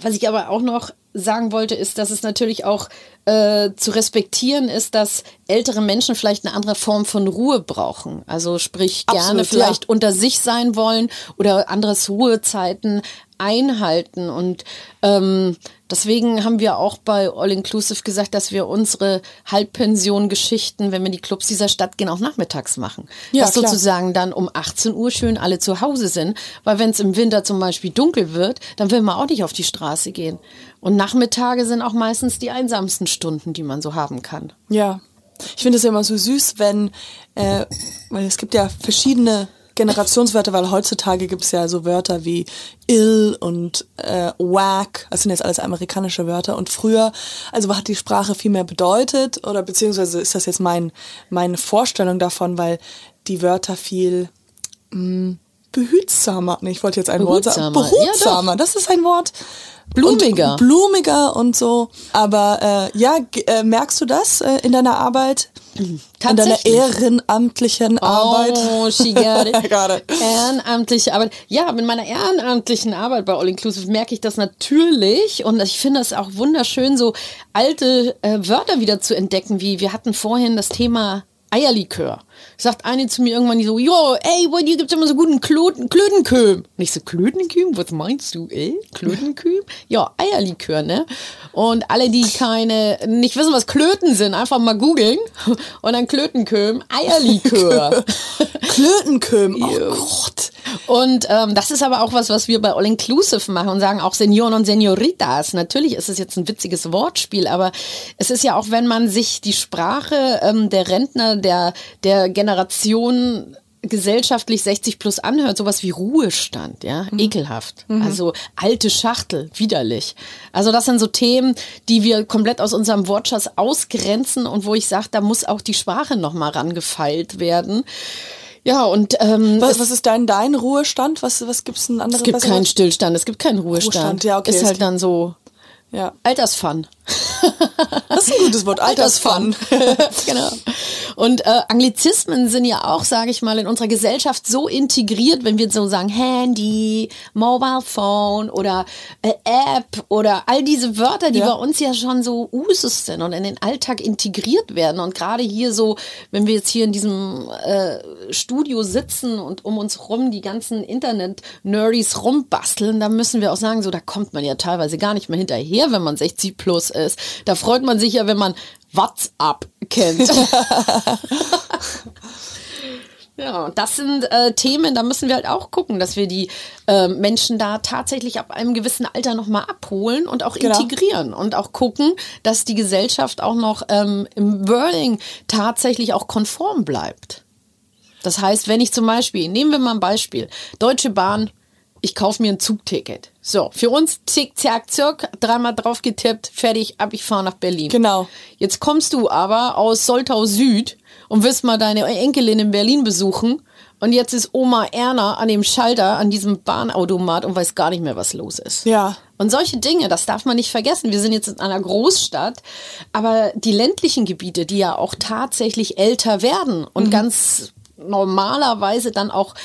was ich aber auch noch sagen wollte, ist, dass es natürlich auch äh, zu respektieren ist, dass ältere Menschen vielleicht eine andere Form von Ruhe brauchen. Also sprich gerne Absolut, vielleicht ja. unter sich sein wollen oder anderes Ruhezeiten einhalten. Und ähm, deswegen haben wir auch bei All Inclusive gesagt, dass wir unsere Halbpension-Geschichten, wenn wir die Clubs dieser Stadt gehen, auch nachmittags machen. Ja, dass klar. sozusagen dann um 18 Uhr schön alle zu Hause sind. Weil wenn es im Winter zum Beispiel dunkel wird, dann will man auch nicht auf die Straße gehen. Und Nachmittage sind auch meistens die einsamsten Stunden, die man so haben kann. Ja. Ich finde es ja immer so süß, wenn, äh, weil es gibt ja verschiedene Generationswörter, weil heutzutage gibt es ja so Wörter wie ill und äh, whack, das sind jetzt alles amerikanische Wörter und früher, also hat die Sprache viel mehr bedeutet oder beziehungsweise ist das jetzt mein, meine Vorstellung davon, weil die Wörter viel mh, behütsamer, nee, ich wollte jetzt ein Wort sagen, Behutsamer, ja, behutsamer, das ist ein Wort. Blumiger. Und blumiger und so. Aber äh, ja, äh, merkst du das äh, in deiner Arbeit? In deiner ehrenamtlichen Arbeit? Oh, she got it. Got it. Ehrenamtliche Arbeit. Ja, mit meiner ehrenamtlichen Arbeit bei All Inclusive merke ich das natürlich und ich finde es auch wunderschön, so alte äh, Wörter wieder zu entdecken, wie wir hatten vorhin das Thema Eierlikör. Sagt eine zu mir irgendwann die so, jo, ey, bei dir gibt's immer so guten Klöten, Klötenkühm. Und ich so, Klötenkühm? Was meinst du, ey? Klötenkühm? Ja, Eierlikör, ne? Und alle, die keine, nicht wissen, was Klöten sind, einfach mal googeln und dann Klötenkühm, Eierlikör. Klötenköm. Oh Gott. Und ähm, das ist aber auch was, was wir bei All Inclusive machen und sagen auch Senioren und Senioritas. Natürlich ist es jetzt ein witziges Wortspiel, aber es ist ja auch, wenn man sich die Sprache ähm, der Rentner, der, der Generation gesellschaftlich 60 plus anhört, sowas wie Ruhestand, ja, ekelhaft. Also alte Schachtel, widerlich. Also das sind so Themen, die wir komplett aus unserem Wortschatz ausgrenzen und wo ich sage, da muss auch die Sprache nochmal rangefeilt werden. Ja, und ähm, Was, es- was ist dein, dein Ruhestand? Was, was gibt's ein anderes? es gibt keinen Stillstand, es gibt keinen Ruhestand. Ruhestand, ja, okay, Ist es halt dann so Ja. Altersfun. Das ist ein gutes Wort. Altersfun. genau. Und äh, Anglizismen sind ja auch, sage ich mal, in unserer Gesellschaft so integriert, wenn wir so sagen Handy, Mobile Phone oder äh, App oder all diese Wörter, die Ja. bei uns ja schon so Usus sind und in den Alltag integriert werden. Und gerade hier so, wenn wir jetzt hier in diesem äh, Studio sitzen und um uns rum die ganzen Internet-Nerdies rumbasteln, da müssen wir auch sagen, so da kommt man ja teilweise gar nicht mehr hinterher, wenn man 60 plus ist. Da freut man sich ja, wenn man WhatsApp kennt. Ja, das sind äh, Themen, da müssen wir halt auch gucken, dass wir die äh, Menschen da tatsächlich ab einem gewissen Alter nochmal abholen und auch Genau. integrieren und auch gucken, dass die Gesellschaft auch noch ähm, im Wording tatsächlich auch konform bleibt. Das heißt, wenn ich zum Beispiel, nehmen wir mal ein Beispiel, Deutsche Bahn, ich kaufe mir ein Zugticket. So, für uns zick, zack, zirk, dreimal drauf getippt, fertig, ab, ich fahre nach Berlin. Genau. Jetzt kommst du aber aus Soltau Süd und willst mal deine Enkelin in Berlin besuchen. Und jetzt ist Oma Erna an dem Schalter, an diesem Bahnautomat und weiß gar nicht mehr, was los ist. Ja. Und solche Dinge, das darf man nicht vergessen. Wir sind jetzt in einer Großstadt, aber die ländlichen Gebiete, die ja auch tatsächlich älter werden und ganz normalerweise dann auch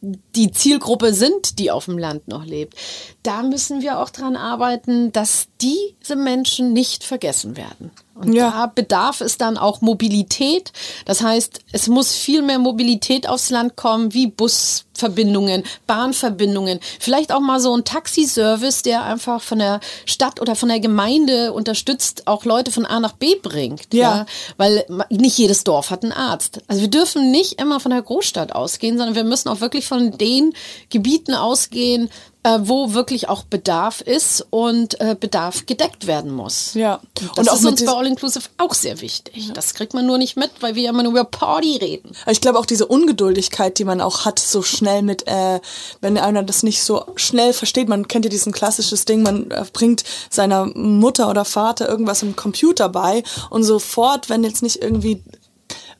die Zielgruppe sind, die auf dem Land noch lebt. Da müssen wir auch dran arbeiten, dass diese Menschen nicht vergessen werden. Und Ja. da bedarf es dann auch Mobilität. Das heißt, es muss viel mehr Mobilität aufs Land kommen, wie Busverbindungen, Bahnverbindungen. Vielleicht auch mal so ein Taxiservice, der einfach von der Stadt oder von der Gemeinde unterstützt, auch Leute von A nach B bringt. Ja. Weil ma- nicht jedes Dorf hat einen Arzt. Also wir dürfen nicht immer von der Großstadt ausgehen, sondern wir müssen auch wirklich von den Gebieten ausgehen, äh, wo wirklich auch Bedarf ist und äh, Bedarf gedeckt werden muss. Ja. Das Und auch ist uns bei All Inclusive auch sehr wichtig. Das kriegt man nur nicht mit, weil wir immer nur über Party reden. Ich glaube auch diese Ungeduldigkeit, die man auch hat, so schnell mit, äh, wenn einer das nicht so schnell versteht, man kennt ja diesen klassisches Ding, man äh, bringt seiner Mutter oder Vater irgendwas im Computer bei und sofort, wenn jetzt nicht irgendwie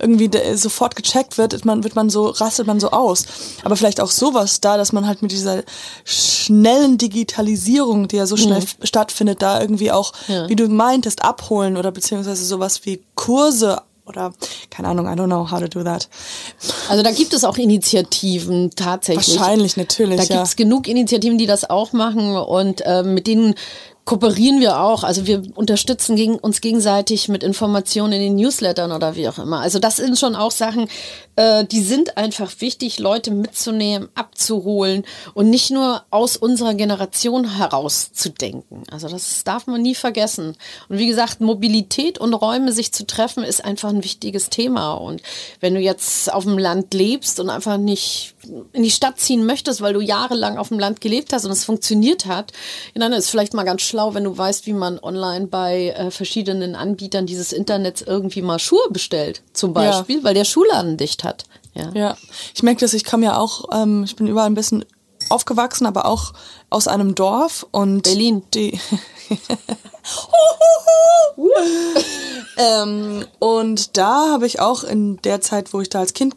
irgendwie sofort gecheckt wird, man, wird man so, rastet man so aus. Aber vielleicht auch sowas da, dass man halt mit dieser schnellen Digitalisierung, die ja so schnell f- stattfindet, da irgendwie auch, Ja. wie du meintest, abholen oder beziehungsweise sowas wie Kurse oder keine Ahnung, I don't know how to do that. Also da gibt es auch Initiativen tatsächlich. Wahrscheinlich, natürlich, Da ja. gibt es genug Initiativen, die das auch machen und ähm, mit denen kooperieren wir auch. Also wir unterstützen gegen, uns gegenseitig mit Informationen in den Newslettern oder wie auch immer. Also das sind schon auch Sachen, äh, die sind einfach wichtig, Leute mitzunehmen, abzuholen und nicht nur aus unserer Generation heraus zu denken. Also das darf man nie vergessen. Und wie gesagt, Mobilität und Räume sich zu treffen ist einfach ein wichtiges Thema. Und wenn du jetzt auf dem Land lebst und einfach nicht in die Stadt ziehen möchtest, weil du jahrelang auf dem Land gelebt hast und es funktioniert hat, ja, dann ist es vielleicht mal ganz schlau, wenn du weißt, wie man online bei äh, verschiedenen Anbietern dieses Internets irgendwie mal Schuhe bestellt, zum Ja. Beispiel, weil der Schuhladen dicht hat. Ja. Ja, ich merke das, ich komme ja auch, ähm, ich bin überall ein bisschen aufgewachsen, aber auch aus einem Dorf und Berlin. Die ähm, und da habe ich auch in der Zeit, wo ich da als Kind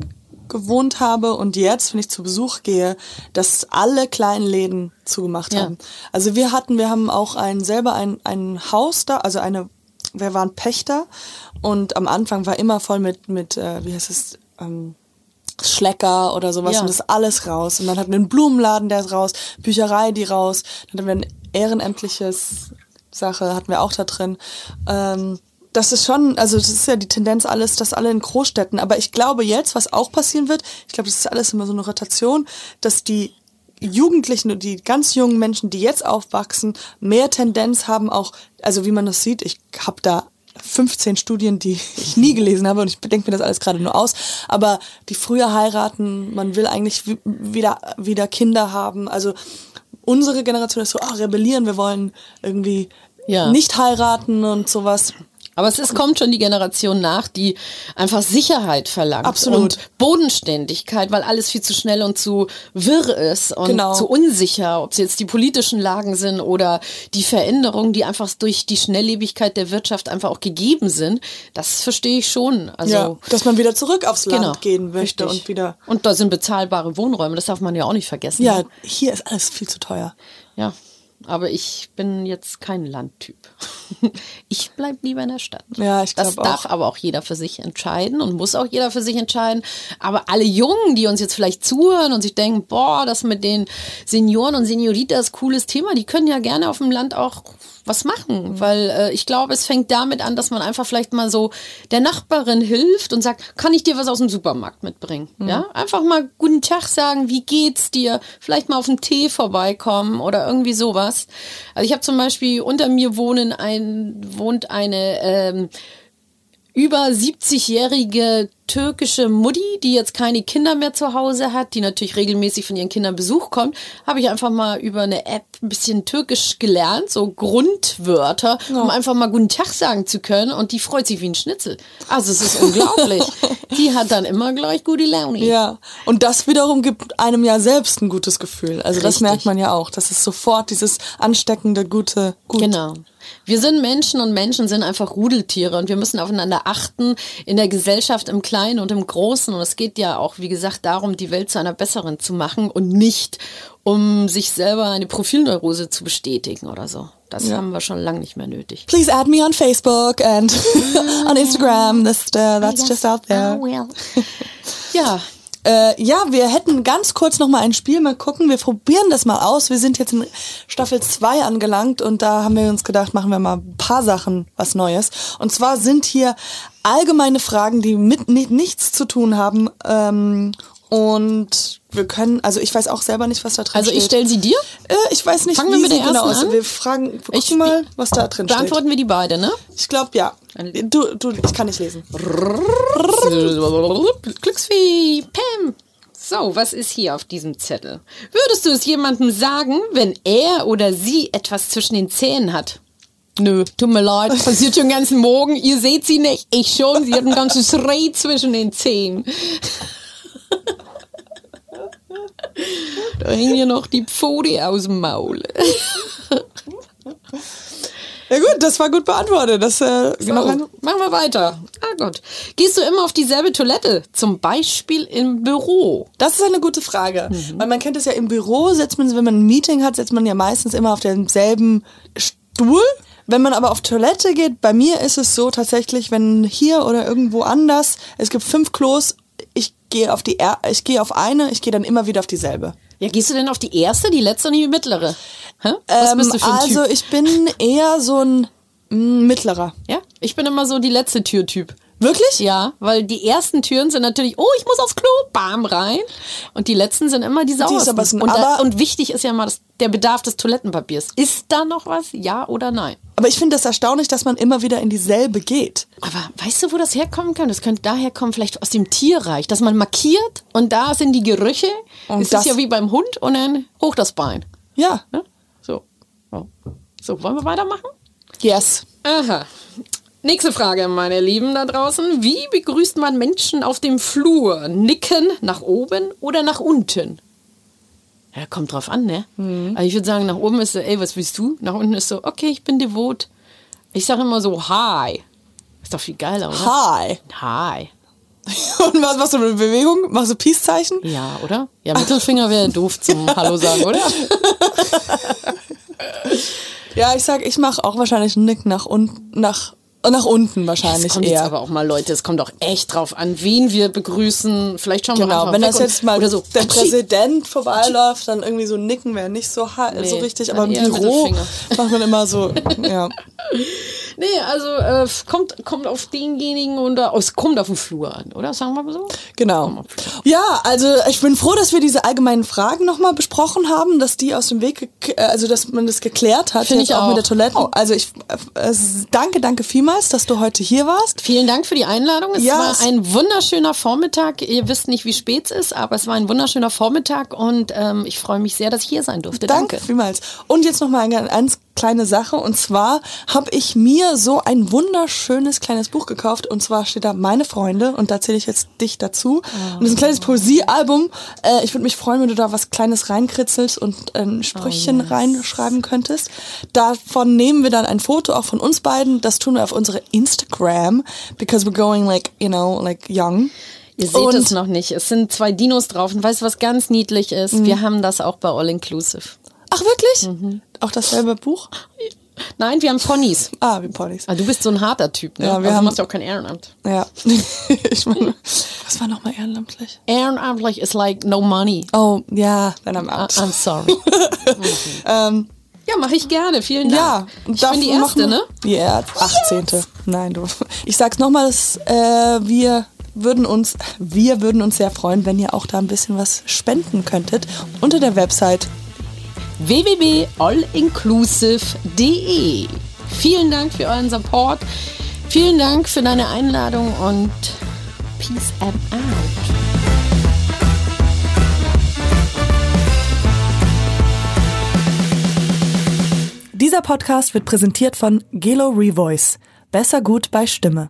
gewohnt habe und jetzt, wenn ich zu Besuch gehe, dass alle kleinen Läden zugemacht Ja. haben. Also wir hatten, wir haben auch ein selber ein, ein Haus da, also eine, wir waren Pächter und am Anfang war immer voll mit, mit äh, wie heißt es, ähm, Schlecker oder sowas Ja. und das alles raus. Und dann hatten wir einen Blumenladen, der ist raus, Bücherei, die raus, dann hatten wir ein ehrenamtliches Sache, hatten wir auch da drin. Ähm, das ist schon, also das ist ja die Tendenz alles, dass alle in Großstädten, aber ich glaube jetzt, was auch passieren wird, ich glaube, das ist alles immer so eine Rotation, dass die Jugendlichen und die ganz jungen Menschen, die jetzt aufwachsen, mehr Tendenz haben auch, also wie man das sieht, ich habe da 15 Studien, die ich nie gelesen habe und ich denke mir das alles gerade nur aus, aber die früher heiraten, man will eigentlich wi- wieder, wieder Kinder haben, also unsere Generation ist so, ah, rebellieren, wir wollen irgendwie Ja. nicht heiraten und sowas. Aber es ist, kommt schon die Generation nach, die einfach Sicherheit verlangt. Absolut. Und Bodenständigkeit, weil alles viel zu schnell und zu wirr ist und Genau. zu unsicher, ob es jetzt die politischen Lagen sind oder die Veränderungen, die einfach durch die Schnelllebigkeit der Wirtschaft einfach auch gegeben sind. Das verstehe ich schon. Also, ja, dass man wieder zurück aufs Land genau, gehen möchte richtig. und wieder. Und da sind bezahlbare Wohnräume, das darf man ja auch nicht vergessen. Ja, hier ist alles viel zu teuer. Ja, aber ich bin jetzt kein Landtyp. Ich bleib lieber in der Stadt. Ja, ich Das glaub darf auch. aber auch jeder für sich entscheiden und muss auch jeder für sich entscheiden. Aber alle Jungen, die uns jetzt vielleicht zuhören und sich denken, boah, das mit den Senioren und Senioritas cooles Thema, die können ja gerne auf dem Land auch was machen, weil äh, ich glaube, es fängt damit an, dass man einfach vielleicht mal so der Nachbarin hilft und sagt, kann ich dir was aus dem Supermarkt mitbringen? Ja, einfach mal guten Tag sagen, wie geht's dir? Vielleicht mal auf den Tee vorbeikommen oder irgendwie sowas. Also ich habe zum Beispiel unter mir wohnen ein wohnt eine ähm, über 70-jährige türkische Mutti, die jetzt keine Kinder mehr zu Hause hat, die natürlich regelmäßig von ihren Kindern Besuch kommt, habe ich einfach mal über eine App ein bisschen Türkisch gelernt, so Grundwörter, um einfach mal guten Tag sagen zu können und die freut sich wie ein Schnitzel. Also es ist unglaublich. die hat dann immer gleich gute Laune. Ja, und das wiederum gibt einem ja selbst ein gutes Gefühl. Also das Richtig. merkt man ja auch. Das ist sofort dieses ansteckende, gute, gut. Genau. Wir sind Menschen und Menschen sind einfach Rudeltiere und wir müssen aufeinander achten in der Gesellschaft im Kleinen und im Großen. Und es geht ja auch, wie gesagt, darum, die Welt zu einer besseren zu machen und nicht, um sich selber eine Profilneurose zu bestätigen oder so. Das haben wir schon lange nicht mehr nötig. Please add me on Facebook and on Instagram. That's, uh, that's just out there. Ja, Äh, ja, wir hätten ganz kurz noch mal ein Spiel mal gucken. Wir probieren das mal aus. Wir sind jetzt in Staffel 2 angelangt und da haben wir uns gedacht, machen wir mal ein paar Sachen was Neues. Und zwar sind hier allgemeine Fragen, die mit ni nichts zu tun haben. Ähm, und wir können, also ich weiß auch selber nicht, was da drin also steht. ich stelle sie dir. äh, ich weiß nicht, Fangen wir wie mit sie der genau ersten ist. an? Wir fragen, wir gucken Ich- mal, was da drin steht. Beantworten wir die beide, ne? Ich glaube, ja. Du, du, ich kann nicht lesen. Glücksvieh, Pam. So, was ist hier auf diesem Zettel? Würdest du es jemandem sagen, wenn er oder sie etwas zwischen den Zähnen hat? Nö, tut mir leid, passiert schon den ganzen Morgen. Ihr seht sie nicht, ich schon. Sie hat ein ganzes Reh zwischen den Zähnen. Da hängen ja noch die Pfote aus dem Maul. Ja gut, das war gut beantwortet. Das, äh, genau. machen wir weiter. Ah Gott. Gehst du immer auf dieselbe Toilette? Zum Beispiel im Büro? Das ist eine gute Frage. Mhm. Weil man kennt es ja im Büro, setzt man, wenn man ein Meeting hat, setzt man ja meistens immer auf demselben Stuhl. Wenn man aber auf Toilette geht, bei mir ist es so tatsächlich, wenn hier oder irgendwo anders, es gibt fünf Klos, gehe auf die, er ich gehe auf eine, ich gehe dann immer wieder auf dieselbe. Ja, gehst du denn auf die erste, die letzte und die mittlere? Hä? Was Ähm, bist du für ein also Typ? ich bin eher so ein mm, mittlerer. Ja, ich bin immer so die letzte Türtyp. Wirklich? Ja, weil die ersten Türen sind natürlich, oh, ich muss aufs Klo, bam, rein. Und die letzten sind immer die sind- und, da, und wichtig ist ja mal das, der Bedarf des Toilettenpapiers. Ist da noch was? Ja oder nein? Aber ich finde das erstaunlich, dass man immer wieder in dieselbe geht. Aber weißt du, wo das herkommen kann? Das könnte daher kommen, vielleicht aus dem Tierreich, dass man markiert und da sind die Gerüche. Und es das- ist ja wie beim Hund und dann hoch das Bein. Ja. Ja? So. So, wollen wir weitermachen? Yes. Aha. Nächste Frage, meine Lieben da draußen. Wie begrüßt man Menschen auf dem Flur? Nicken nach oben oder nach unten? Ja, kommt drauf an, ne? Also ich würde sagen, nach oben ist so, ey, was willst du? Nach unten ist so, okay, ich bin devot. Ich sage immer so, hi. Ist doch viel geiler, oder? Hi. Hi. Und was machst du mit Bewegung? Machst du Peace-Zeichen? Ja, oder? Ja, Mittelfinger wäre doof zum Hallo sagen, oder? Ja, ich sag, ich mache auch wahrscheinlich einen Nick nach unten, nach, nach unten wahrscheinlich Es kommt jetzt eher. aber auch mal, Leute, es kommt auch echt drauf an, wen wir begrüßen. Vielleicht schauen wir Genau, einfach wenn das jetzt mal so. der Präsident vorbeiläuft, dann irgendwie so nicken wäre nicht so, Nee, so richtig, aber im Büro macht man immer so, ja. Nee, also äh, kommt, kommt auf denjenigen und da- es kommt auf den Flur an, oder? Sagen wir mal so. Genau. Ja, also ich bin froh, dass wir diese allgemeinen Fragen nochmal besprochen haben, dass die aus dem Weg, äh, also dass man das geklärt hat, Finde jetzt ich auch mit auch. der Toilette. Also ich äh, äh, danke, danke vielmals, dass du heute hier warst. Vielen Dank für die Einladung. Es Ja, war es- ein wunderschöner Vormittag. Ihr wisst nicht, wie spät es ist, aber es war ein wunderschöner Vormittag und ähm, ich freue mich sehr, dass ich hier sein durfte. Danke Danke. vielmals. Und jetzt noch mal eine ganz kleine Sache. Und zwar habe ich mir so ein wunderschönes kleines Buch gekauft. Und zwar steht da Meine Freunde. Und da zähle ich jetzt dich dazu. Und das ist ein kleines Poesiealbum. Äh, ich würde mich freuen, wenn du da was Kleines reinkritzelst und ein Sprüchchen reinschreiben könntest. Davon nehmen wir dann ein Foto auch von uns beiden. Das tun wir auf unsere Instagram. Because we're going like, you know, like young. Ihr seht Und- es noch nicht. Es sind zwei Dinos drauf und weißt du, was ganz niedlich ist? Mhm. Wir haben das auch bei All Inclusive. Ach, wirklich? Auch dasselbe Buch? Nein, wir haben Ponys. Ah, wie Ponys. Ah, du bist so ein harter Typ, ne? Ja, wir also, haben- du machst ja auch kein Ehrenamt. Ja. ich meine, was war nochmal ehrenamtlich? Ehrenamtlich is like no money. Oh, ja, then I'm Ah, out. I'm sorry. ähm, ja, mache ich gerne. Vielen Dank. ja, ich bin die Erste, ne? Ja, 18. Nein, du. Ich sag's nochmal, äh, wir würden uns, wir würden uns sehr freuen, wenn ihr auch da ein bisschen was spenden könntet unter der Website. www.allinclusive.de. Vielen Dank für euren Support. Vielen Dank für deine Einladung und Peace and out. Dieser Podcast wird präsentiert von Gelo Revoice. Besser gut bei Stimme.